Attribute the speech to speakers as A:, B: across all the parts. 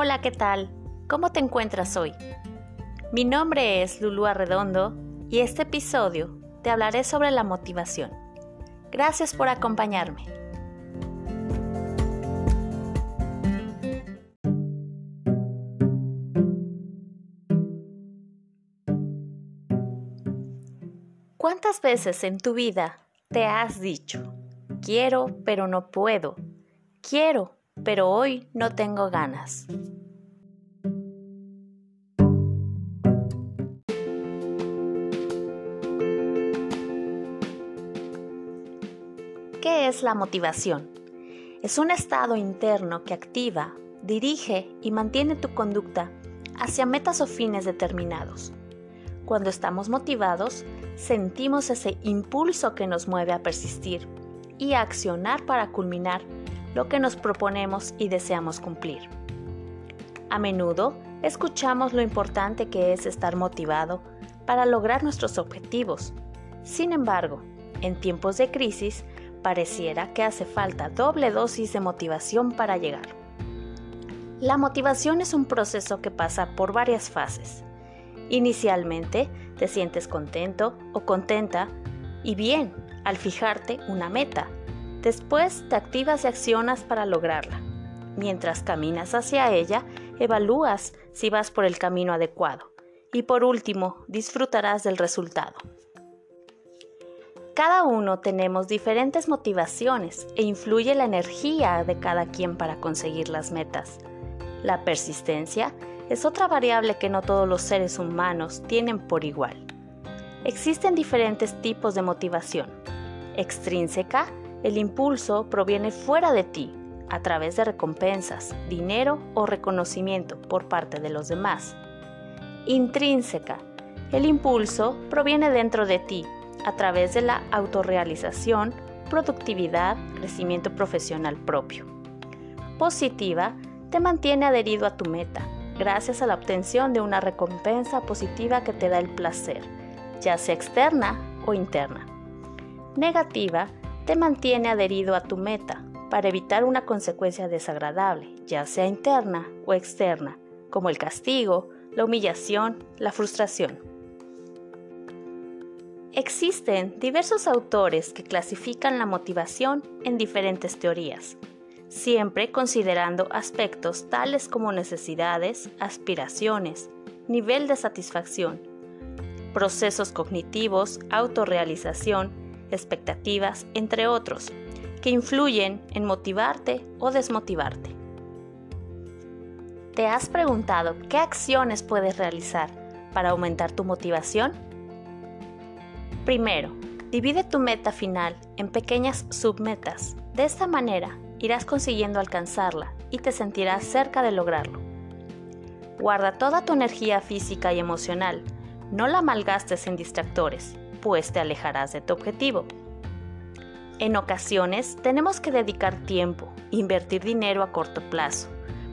A: Hola, ¿qué tal? ¿Cómo te encuentras hoy? Mi nombre es Lulu Arredondo y este episodio te hablaré sobre la motivación. Gracias por acompañarme. ¿Cuántas veces en tu vida te has dicho, quiero pero no puedo, quiero pero hoy no tengo ganas? ¿Qué es la motivación? Es un estado interno que activa, dirige y mantiene tu conducta hacia metas o fines determinados. Cuando estamos motivados, sentimos ese impulso que nos mueve a persistir y a accionar para culminar lo que nos proponemos y deseamos cumplir. A menudo escuchamos lo importante que es estar motivado para lograr nuestros objetivos. Sin embargo, en tiempos de crisis, pareciera que hace falta doble dosis de motivación para llegar. La motivación es un proceso que pasa por varias fases. Inicialmente te sientes contento o contenta y bien al fijarte una meta. Después te activas y accionas para lograrla. Mientras caminas hacia ella, evalúas si vas por el camino adecuado. Y por último, disfrutarás del resultado. Cada uno tenemos diferentes motivaciones e influye la energía de cada quien para conseguir las metas. La persistencia es otra variable que no todos los seres humanos tienen por igual. Existen diferentes tipos de motivación. Extrínseca, el impulso proviene fuera de ti, a través de recompensas, dinero o reconocimiento por parte de los demás. Intrínseca, el impulso proviene dentro de ti, a través de la autorrealización, productividad, crecimiento profesional propio. Positiva te mantiene adherido a tu meta, gracias a la obtención de una recompensa positiva que te da el placer, ya sea externa o interna. Negativa te mantiene adherido a tu meta para evitar una consecuencia desagradable, ya sea interna o externa, como el castigo, la humillación, la frustración. Existen diversos autores que clasifican la motivación en diferentes teorías, siempre considerando aspectos tales como necesidades, aspiraciones, nivel de satisfacción, procesos cognitivos, autorrealización, expectativas, entre otros, que influyen en motivarte o desmotivarte. ¿Te has preguntado qué acciones puedes realizar para aumentar tu motivación? Primero, divide tu meta final en pequeñas submetas. De esta manera, irás consiguiendo alcanzarla y te sentirás cerca de lograrlo. Guarda toda tu energía física y emocional. No la malgastes en distractores, pues te alejarás de tu objetivo. En ocasiones tenemos que dedicar tiempo, invertir dinero a corto plazo,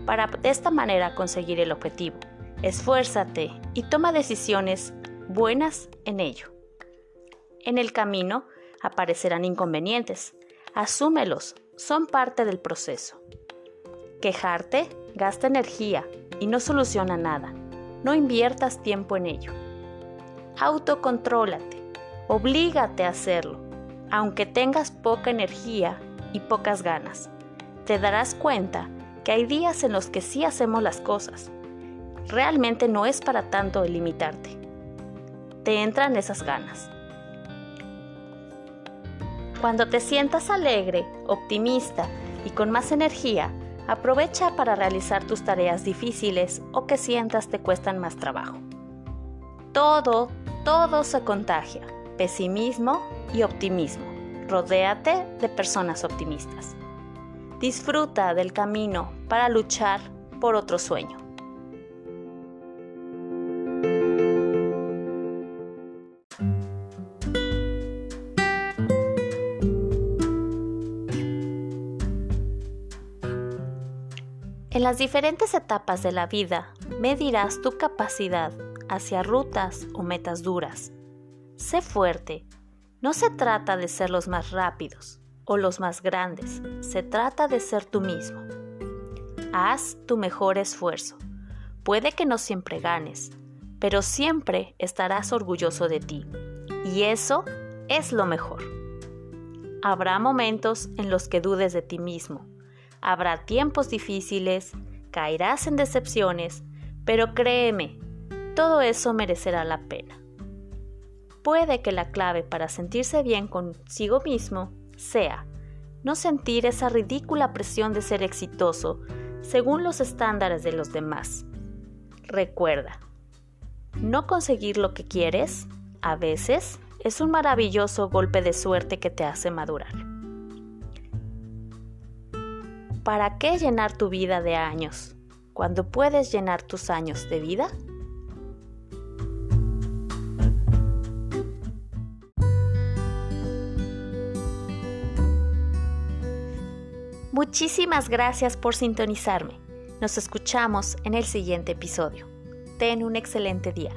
A: para de esta manera conseguir el objetivo. Esfuérzate y toma decisiones buenas en ello. En el camino aparecerán inconvenientes. Asúmelos, son parte del proceso. Quejarte gasta energía y no soluciona nada. No inviertas tiempo en ello. Autocontrólate, oblígate a hacerlo, aunque tengas poca energía y pocas ganas. Te darás cuenta que hay días en los que sí hacemos las cosas. Realmente no es para tanto limitarte. Te entran esas ganas. Cuando te sientas alegre, optimista y con más energía, aprovecha para realizar tus tareas difíciles o que sientas te cuestan más trabajo. Todo, todo se contagia. Pesimismo y optimismo. Rodéate de personas optimistas. Disfruta del camino para luchar por otro sueño. En las diferentes etapas de la vida medirás tu capacidad hacia rutas o metas duras. Sé fuerte. No se trata de ser los más rápidos o los más grandes, se trata de ser tú mismo. Haz tu mejor esfuerzo. Puede que no siempre ganes, pero siempre estarás orgulloso de ti. Y eso es lo mejor. Habrá momentos en los que dudes de ti mismo. Habrá tiempos difíciles, caerás en decepciones, pero créeme, todo eso merecerá la pena. Puede que la clave para sentirse bien consigo mismo sea no sentir esa ridícula presión de ser exitoso según los estándares de los demás. Recuerda, no conseguir lo que quieres, a veces, es un maravilloso golpe de suerte que te hace madurar. ¿Para qué llenar tu vida de años cuando puedes llenar tus años de vida? Muchísimas gracias por sintonizarme. Nos escuchamos en el siguiente episodio. Ten un excelente día.